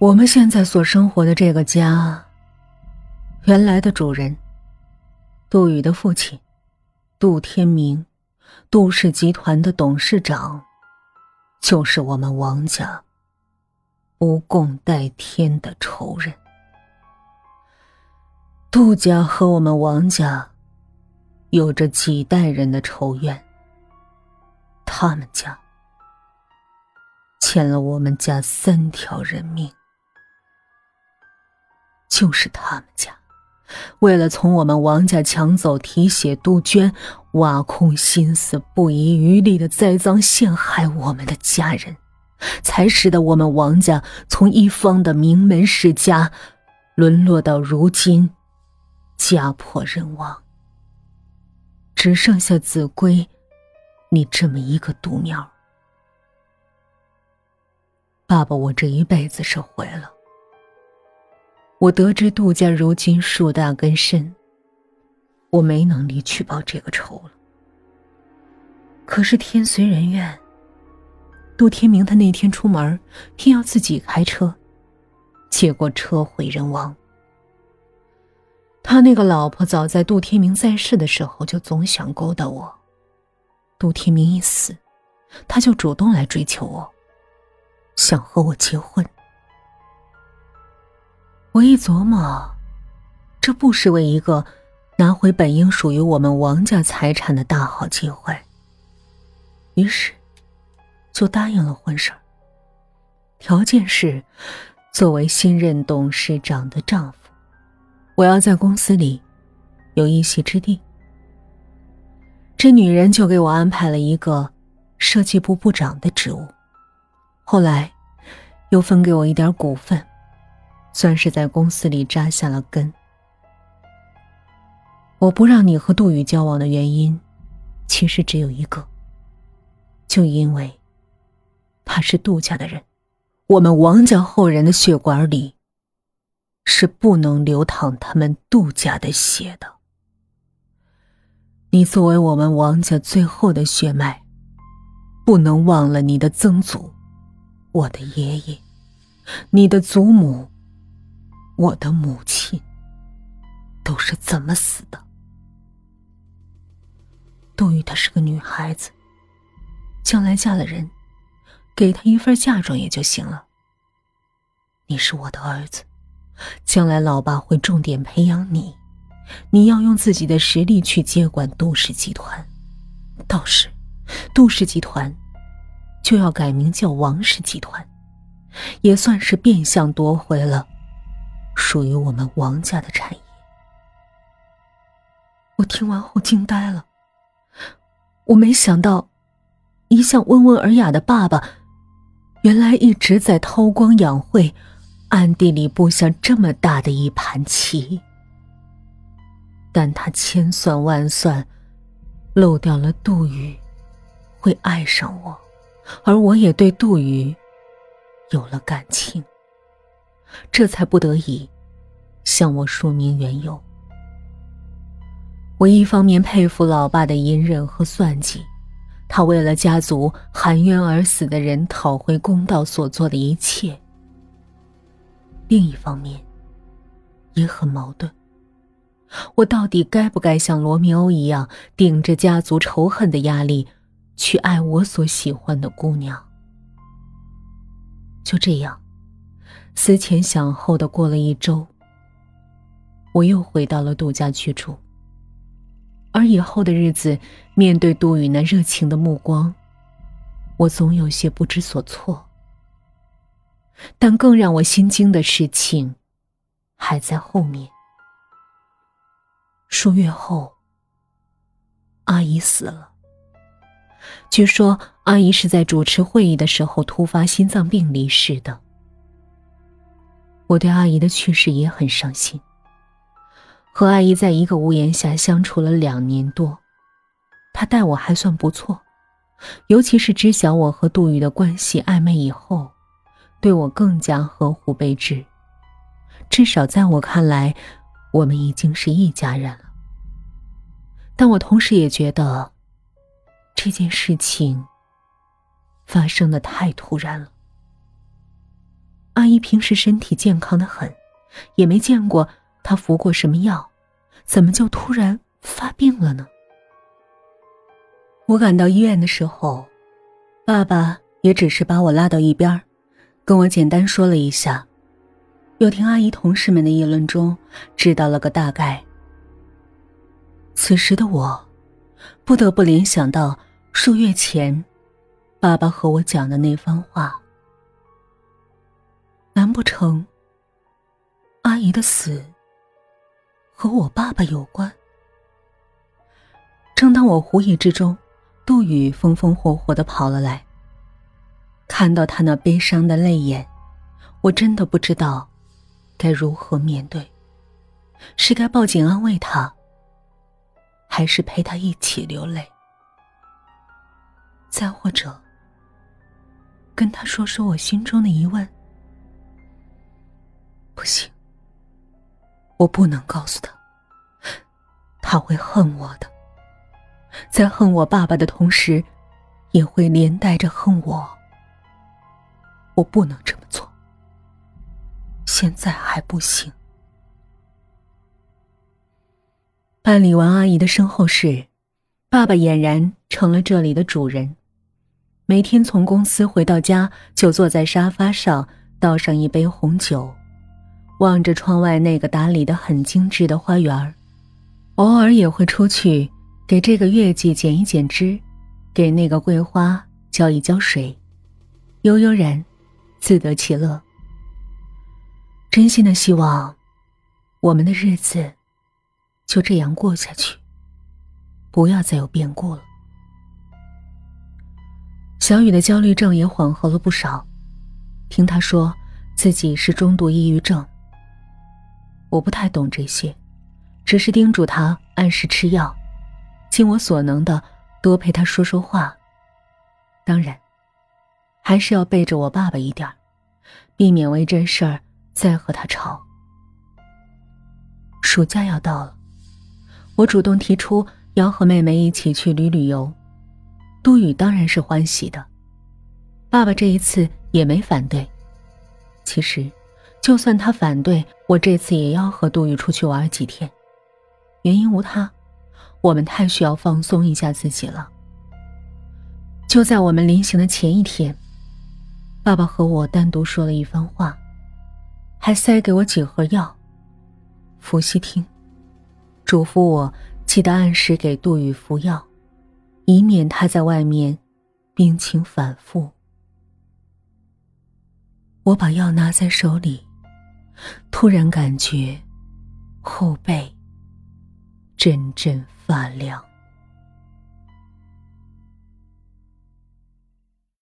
我们现在所生活的这个家，原来的主人杜宇的父亲杜天明，杜氏集团的董事长，就是我们王家不共戴天的仇人。杜家和我们王家有着几代人的仇怨，他们家欠了我们家三条人命。就是他们家，为了从我们王家抢走提血杜鹃，挖空心思、不遗余力的栽赃陷害我们的家人，才使得我们王家从一方的名门世家，沦落到如今家破人亡，只剩下子规你这么一个独苗。爸爸，我这一辈子是毁了。我得知杜家如今树大根深，我没能力去报这个仇了。可是天随人愿，杜天明他那天出门，偏要自己开车，结果车毁人亡。他那个老婆早在杜天明在世的时候就总想勾搭我，杜天明一死，他就主动来追求我，想和我结婚。我一琢磨，这不失为一个拿回本应属于我们王家财产的大好机会。于是，就答应了婚事条件是，作为新任董事长的丈夫，我要在公司里有一席之地。这女人就给我安排了一个设计部部长的职务，后来又分给我一点股份。算是在公司里扎下了根。我不让你和杜宇交往的原因，其实只有一个，就因为他是杜家的人，我们王家后人的血管里是不能流淌他们杜家的血的。你作为我们王家最后的血脉，不能忘了你的曾祖，我的爷爷，你的祖母。我的母亲都是怎么死的？杜宇她是个女孩子，将来嫁了人，给她一份嫁妆也就行了。你是我的儿子，将来老爸会重点培养你，你要用自己的实力去接管杜氏集团，到时杜氏集团就要改名叫王氏集团，也算是变相夺回了。属于我们王家的产业。我听完后惊呆了。我没想到，一向温文尔雅的爸爸，原来一直在韬光养晦，暗地里布下这么大的一盘棋。但他千算万算，漏掉了杜宇会爱上我，而我也对杜宇有了感情。这才不得已向我说明缘由。我一方面佩服老爸的隐忍和算计，他为了家族含冤而死的人讨回公道所做的一切；另一方面，也很矛盾。我到底该不该像罗密欧一样，顶着家族仇恨的压力，去爱我所喜欢的姑娘？就这样。思前想后的过了一周，我又回到了杜家居住。而以后的日子，面对杜宇那热情的目光，我总有些不知所措。但更让我心惊的事情，还在后面。数月后，阿姨死了。据说阿姨是在主持会议的时候突发心脏病离世的。我对阿姨的去世也很伤心。和阿姨在一个屋檐下相处了两年多，她待我还算不错，尤其是知晓我和杜宇的关系暧昧以后，对我更加呵护备至。至少在我看来，我们已经是一家人了。但我同时也觉得，这件事情发生的太突然了。阿姨平时身体健康的很，也没见过她服过什么药，怎么就突然发病了呢？我赶到医院的时候，爸爸也只是把我拉到一边跟我简单说了一下，又听阿姨同事们的议论中，知道了个大概。此时的我，不得不联想到数月前，爸爸和我讲的那番话。难不成，阿姨的死和我爸爸有关？正当我狐疑之中。杜宇风风火火的跑了来。看到他那悲伤的泪眼，我真的不知道该如何面对。是该报警安慰他，还是陪他一起流泪？再或者，跟他说说我心中的疑问？不行，我不能告诉他，他会恨我的。在恨我爸爸的同时，也会连带着恨我。我不能这么做。现在还不行。办理完阿姨的身后事，爸爸俨然成了这里的主人。每天从公司回到家，就坐在沙发上，倒上一杯红酒，望着窗外那个打理的很精致的花园偶尔也会出去。给这个月季剪一剪枝，给那个桂花浇一浇水，悠悠然，自得其乐。真心的希望，我们的日子就这样过下去，不要再有变故了。小雨的焦虑症也缓和了不少，听他说自己是中度抑郁症。我不太懂这些，只是叮嘱他按时吃药。尽我所能的多陪他说说话。当然，还是要背着我爸爸一点避免为这事儿再和他吵。暑假要到了，我主动提出要和妹妹一起去旅旅游，杜宇当然是欢喜的。爸爸这一次也没反对。其实，就算他反对，我这次也要和杜宇出去玩几天，原因无他。我们太需要放松一下自己了。就在我们临行的前一天，爸爸和我单独说了一番话，还塞给我几盒药。伏羲听，嘱咐我记得按时给杜宇服药，以免他在外面病情反复。我把药拿在手里，突然感觉后背。阵阵发凉。